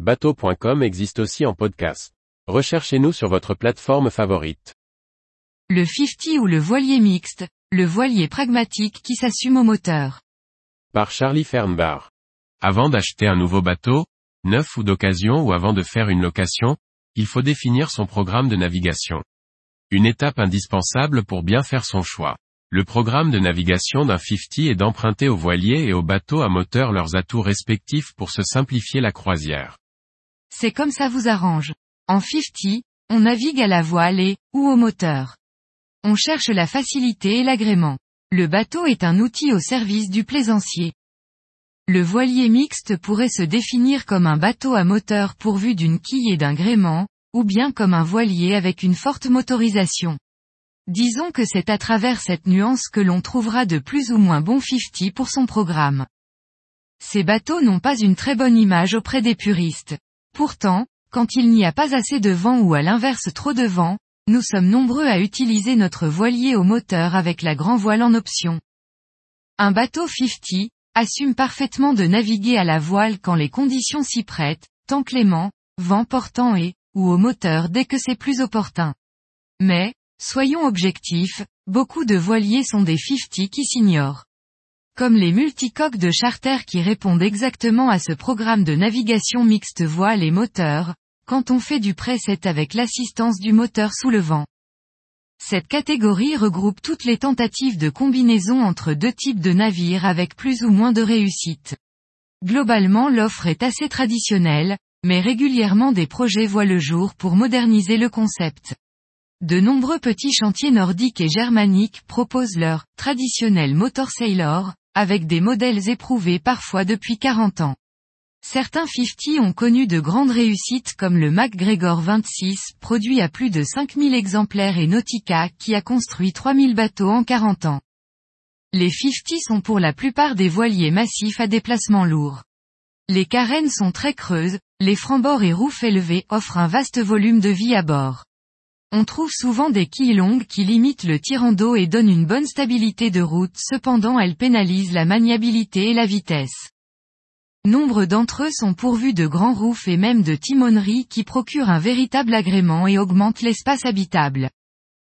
Bateau.com existe aussi en podcast. Recherchez-nous sur votre plateforme favorite. Le 50 ou le voilier mixte, le voilier pragmatique qui s'assume au moteur. Par Charlie Fernbar. Avant d'acheter un nouveau bateau, neuf ou d'occasion ou avant de faire une location, il faut définir son programme de navigation. Une étape indispensable pour bien faire son choix. Le programme de navigation d'un 50 est d'emprunter aux voiliers et aux bateaux à moteur leurs atouts respectifs pour se simplifier la croisière. C'est comme ça vous arrange. En 50, on navigue à la voile et, ou au moteur. On cherche la facilité et l'agrément. Le bateau est un outil au service du plaisancier. Le voilier mixte pourrait se définir comme un bateau à moteur pourvu d'une quille et d'un gréement, ou bien comme un voilier avec une forte motorisation. Disons que c'est à travers cette nuance que l'on trouvera de plus ou moins bon 50 pour son programme. Ces bateaux n'ont pas une très bonne image auprès des puristes. Pourtant, quand il n'y a pas assez de vent ou à l'inverse trop de vent, nous sommes nombreux à utiliser notre voilier au moteur avec la grand voile en option. Un bateau 50, assume parfaitement de naviguer à la voile quand les conditions s'y prêtent, temps clément, vent portant et, ou au moteur dès que c'est plus opportun. Mais, soyons objectifs, beaucoup de voiliers sont des 50 qui s'ignorent. Comme les multicoques de charter qui répondent exactement à ce programme de navigation mixte voile et moteur, quand on fait du preset avec l'assistance du moteur sous le vent. Cette catégorie regroupe toutes les tentatives de combinaison entre deux types de navires avec plus ou moins de réussite. Globalement l'offre est assez traditionnelle, mais régulièrement des projets voient le jour pour moderniser le concept. De nombreux petits chantiers nordiques et germaniques proposent leur traditionnel motor sailor, avec des modèles éprouvés parfois depuis 40 ans. Certains 50 ont connu de grandes réussites comme le MacGregor 26, produit à plus de 5000 exemplaires et Nautica, qui a construit 3000 bateaux en 40 ans. Les 50 sont pour la plupart des voiliers massifs à déplacement lourd. Les carènes sont très creuses, les francs-bords et roufs élevés offrent un vaste volume de vie à bord. On trouve souvent des quilles longues qui limitent le tirant d'eau et donnent une bonne stabilité de route cependant elles pénalisent la maniabilité et la vitesse. Nombre d'entre eux sont pourvus de grands roufs et même de timoneries qui procurent un véritable agrément et augmentent l'espace habitable.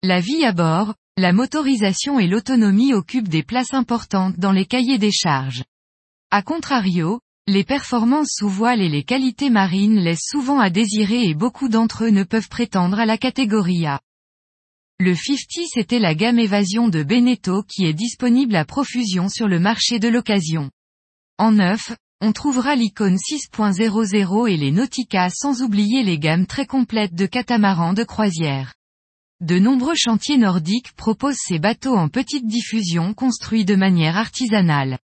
La vie à bord, la motorisation et l'autonomie occupent des places importantes dans les cahiers des charges. A contrario, les performances sous voile et les qualités marines laissent souvent à désirer et beaucoup d'entre eux ne peuvent prétendre à la catégorie A. Le 50 c'était la gamme évasion de Beneteau qui est disponible à profusion sur le marché de l'occasion. En neuf, on trouvera l'icône 6.00 et les Nautica sans oublier les gammes très complètes de catamarans de croisière. De nombreux chantiers nordiques proposent ces bateaux en petite diffusion construits de manière artisanale.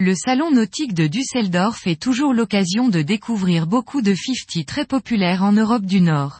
Le salon nautique de Düsseldorf est toujours l'occasion de découvrir beaucoup de 50 très populaires en Europe du Nord.